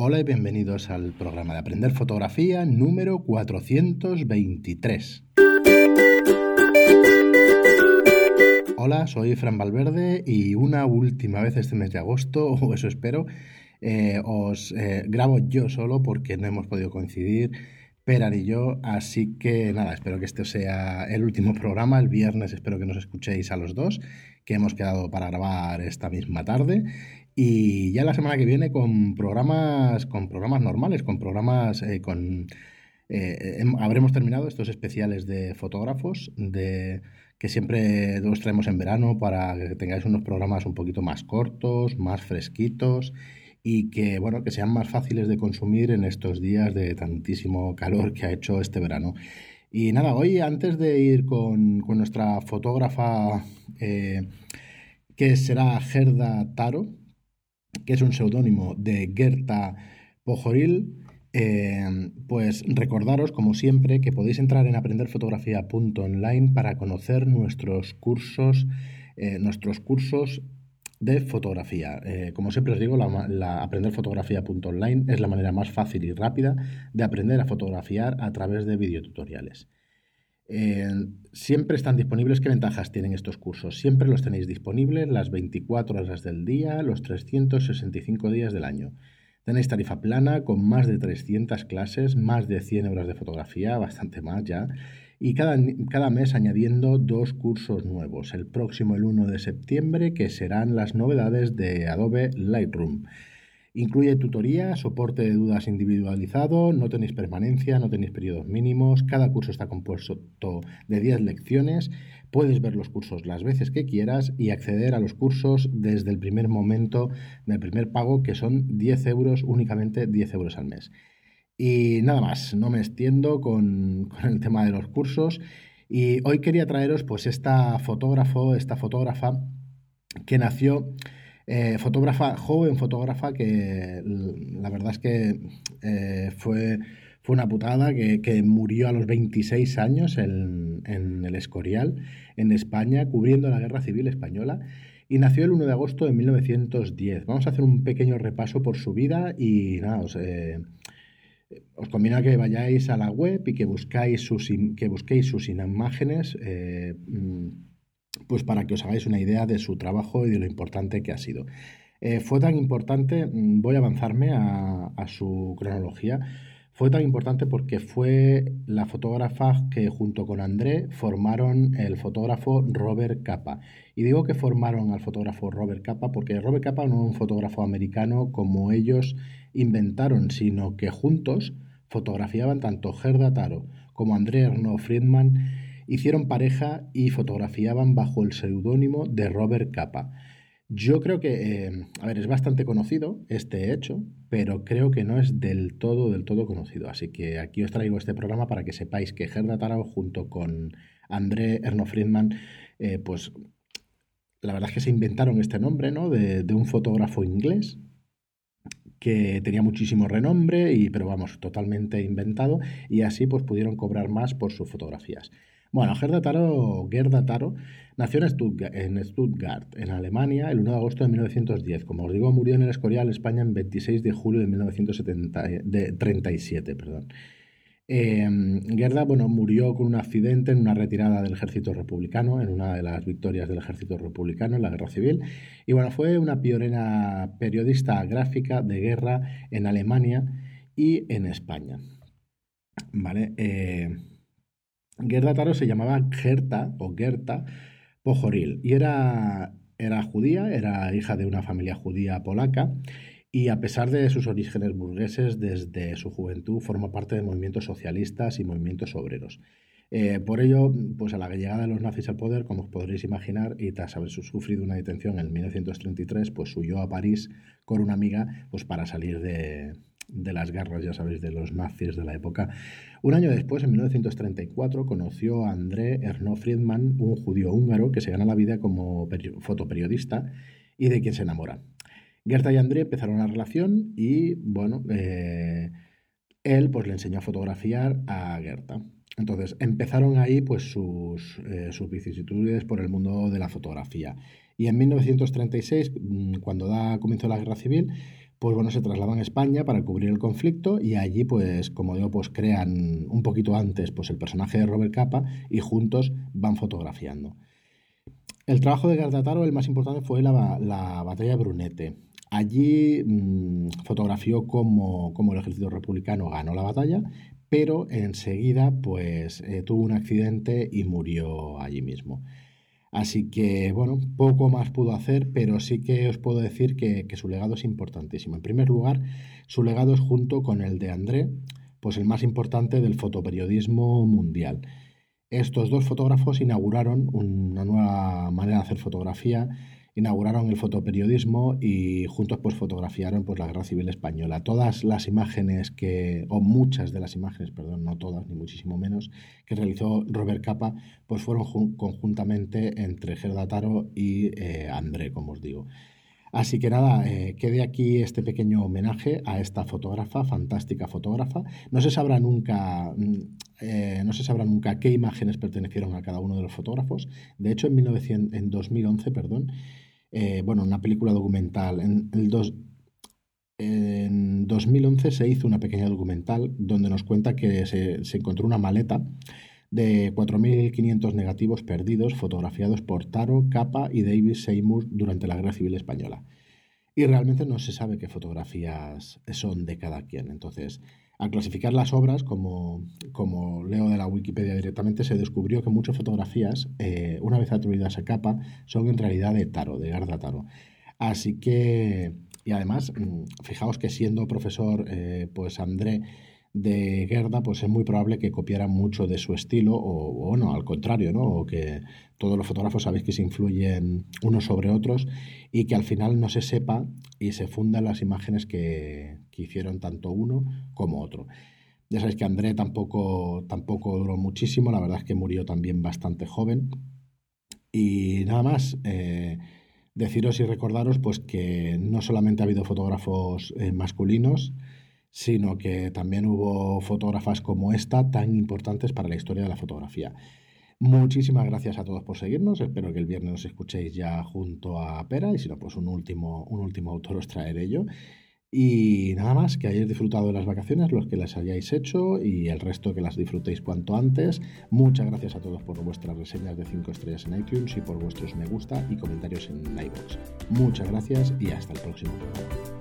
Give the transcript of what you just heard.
Hola y bienvenidos al programa de Aprender Fotografía número 423. Hola, soy Fran Valverde y una última vez este mes de agosto, o eso espero, eh, os eh, grabo yo solo porque no hemos podido coincidir Perar y yo, así que nada, espero que este sea el último programa, el viernes espero que nos escuchéis a los dos, que hemos quedado para grabar esta misma tarde y ya la semana que viene con programas, con programas normales, con programas eh, con... Eh, habremos terminado estos especiales de fotógrafos, de que siempre los traemos en verano para que tengáis unos programas un poquito más cortos, más fresquitos y que bueno que sean más fáciles de consumir en estos días de tantísimo calor que ha hecho este verano. Y nada, hoy antes de ir con, nuestra fotógrafa eh, que será Gerda Taro, que es un seudónimo de Gerta Pojoril, eh, pues recordaros, como siempre, que podéis entrar en aprenderfotografía.online para conocer nuestros cursos, eh, nuestros cursos de fotografía. Eh, como siempre os digo, la, aprenderfotografía.online es la manera más fácil y rápida de aprender a fotografiar a través de videotutoriales. Eh, siempre están disponibles. ¿Qué ventajas tienen estos cursos? Siempre los tenéis disponibles las 24 horas del día, los 365 días del año. Tenéis tarifa plana con más de 300 clases, más de 100 horas de fotografía, bastante más ya, y cada, cada mes añadiendo dos cursos nuevos. El próximo, el 1 de septiembre, que serán las novedades de Adobe Lightroom. Incluye tutoría, soporte de dudas individualizado, no tenéis permanencia, no tenéis periodos mínimos, cada curso está compuesto de 10 lecciones, puedes ver los cursos las veces que quieras y acceder a los cursos desde el primer momento del primer pago, que son 10 euros, únicamente 10 euros al mes. Y nada más, no me extiendo con, con el tema de los cursos y hoy quería traeros pues esta fotógrafo, esta fotógrafa que nació eh, fotógrafa, joven fotógrafa, que la verdad es que eh, fue, fue una putada, que, murió a los 26 años en, el Escorial, en España, cubriendo la Guerra Civil Española. Y nació el 1 de agosto de 1910. Vamos a hacer un pequeño repaso por su vida y nada, os, eh, os conviene que vayáis a la web y que buscáis sus, que busquéis sus imágenes. Mm, pues para que os hagáis una idea de su trabajo y de lo importante que ha sido. Eh, fue tan importante, mm, voy a avanzarme a, su cronología, fue tan importante porque fue la fotógrafa que junto con André formaron el fotógrafo Robert Capa. Y digo que formaron al fotógrafo Robert Capa porque Robert Capa no es un fotógrafo americano como ellos inventaron, sino que juntos fotografiaban tanto Gerda Taro como André Erno Friedman hicieron pareja y fotografiaban bajo el seudónimo de Robert Capa. Yo creo que, eh, a ver, es bastante conocido este hecho, pero creo que no es del todo, del todo conocido. Así que aquí os traigo este programa para que sepáis que Gerda Tarao junto con André Erno Friedman, eh, pues la verdad es que se inventaron este nombre, ¿no? De, de, un fotógrafo inglés que tenía muchísimo renombre, y, pero vamos, totalmente inventado, y así pues pudieron cobrar más por sus fotografías. Bueno, Gerda Taro, Gerda Taro nació en Stuttgart, en Alemania, el 1 de agosto de 1910. Como os digo, murió en el Escorial, España, el 26 de julio de 1937. Perdón. Em, Gerda bueno, murió con un accidente en una retirada del ejército republicano, en una de las victorias del ejército republicano en la guerra civil. Y bueno, fue una pionera periodista gráfica de guerra en Alemania y en España. ¿Vale? Eh, Gerda Taro se llamaba Gerta o Gerta Pojoril y era, era judía, era hija de una familia judía polaca y a pesar de sus orígenes burgueses, desde su juventud forma parte de movimientos socialistas y movimientos obreros. Eh, por ello, pues a la llegada de los nazis al poder, como os podréis imaginar, y tras haber sufrido una detención en 1933, pues huyó a París con una amiga pues para salir de, de las garras, ya sabéis, de los nazis de la época. Un año después, en 1934, conoció a André Erno Friedman, un judío húngaro que se gana la vida como fotoperiodista y de quien se enamora. Gerta y André empezaron una relación y, bueno, eh, él pues le enseñó a fotografiar a Gerta. Entonces empezaron ahí pues sus, eh, sus vicisitudes por el mundo de la fotografía. Y en 1936, mm, cuando da comienzo la guerra civil, pues bueno, se trasladan a España para cubrir el conflicto y allí, pues, como digo, pues crean un poquito antes pues, el personaje de Robert Capa y juntos van fotografiando. El trabajo de Gardataro, el más importante, fue la, batalla de Brunete. Allí mm, fotografió cómo, el ejército republicano ganó la batalla, pero enseguida pues, eh, tuvo un accidente y murió allí mismo. Así que, bueno, poco más pudo hacer, pero sí que os puedo decir que, su legado es importantísimo. En primer lugar, su legado es junto con el de André, pues el más importante del fotoperiodismo mundial. Estos dos fotógrafos inauguraron una nueva manera de hacer fotografía inauguraron el fotoperiodismo y juntos pues fotografiaron pues la Guerra Civil Española. Todas las imágenes que, o muchas de las imágenes, perdón, no todas, ni muchísimo menos, que realizó Robert Capa, pues fueron conjuntamente entre Gerda Taro y eh, André, como os digo. Así que nada, eh, quede aquí este pequeño homenaje a esta fotógrafa, fantástica fotógrafa. No se sabrá nunca, mm, eh, no se sabrá nunca qué imágenes pertenecieron a cada uno de los fotógrafos. De hecho, en, 1900, en 2011, perdón, eh, bueno, una película documental. En, el dos, en 2011 se hizo una pequeña documental donde nos cuenta que se, se encontró una maleta de 4.500 negativos perdidos fotografiados por Taro, Capa y David Seymour durante la Guerra Civil Española. Y realmente no se sabe qué fotografías son de cada quien. Entonces, al clasificar las obras, como, como leo de la Wikipedia directamente, se descubrió que muchas fotografías, eh, una vez atribuidas a capa, son en realidad de Taro, de Garda Taro. Así que, y además, mm, fijaos que siendo profesor, eh, pues André de Gerda, pues es muy probable que copiaran mucho de su estilo, o, no, al contrario, ¿no? O que todos los fotógrafos sabéis que se influyen unos sobre otros y que al final no se sepa y se fundan las imágenes que, hicieron tanto uno como otro. Ya sabéis que André tampoco, tampoco duró muchísimo, la verdad es que murió también bastante joven. Y nada más, eh, deciros y recordaros pues que no solamente ha habido fotógrafos eh, masculinos, sino que también hubo fotógrafas como esta tan importantes para la historia de la fotografía. Muchísimas gracias a todos por seguirnos. Espero que el viernes nos escuchéis ya junto a Pera y si no, pues un último, un último autor os traeré yo. Y nada más, que hayáis disfrutado de las vacaciones, los que las hayáis hecho y el resto que las disfrutéis cuanto antes. Muchas gracias a todos por vuestras reseñas de 5 estrellas en iTunes y por vuestros me gusta y comentarios en iVoox. Muchas gracias y hasta el próximo programa.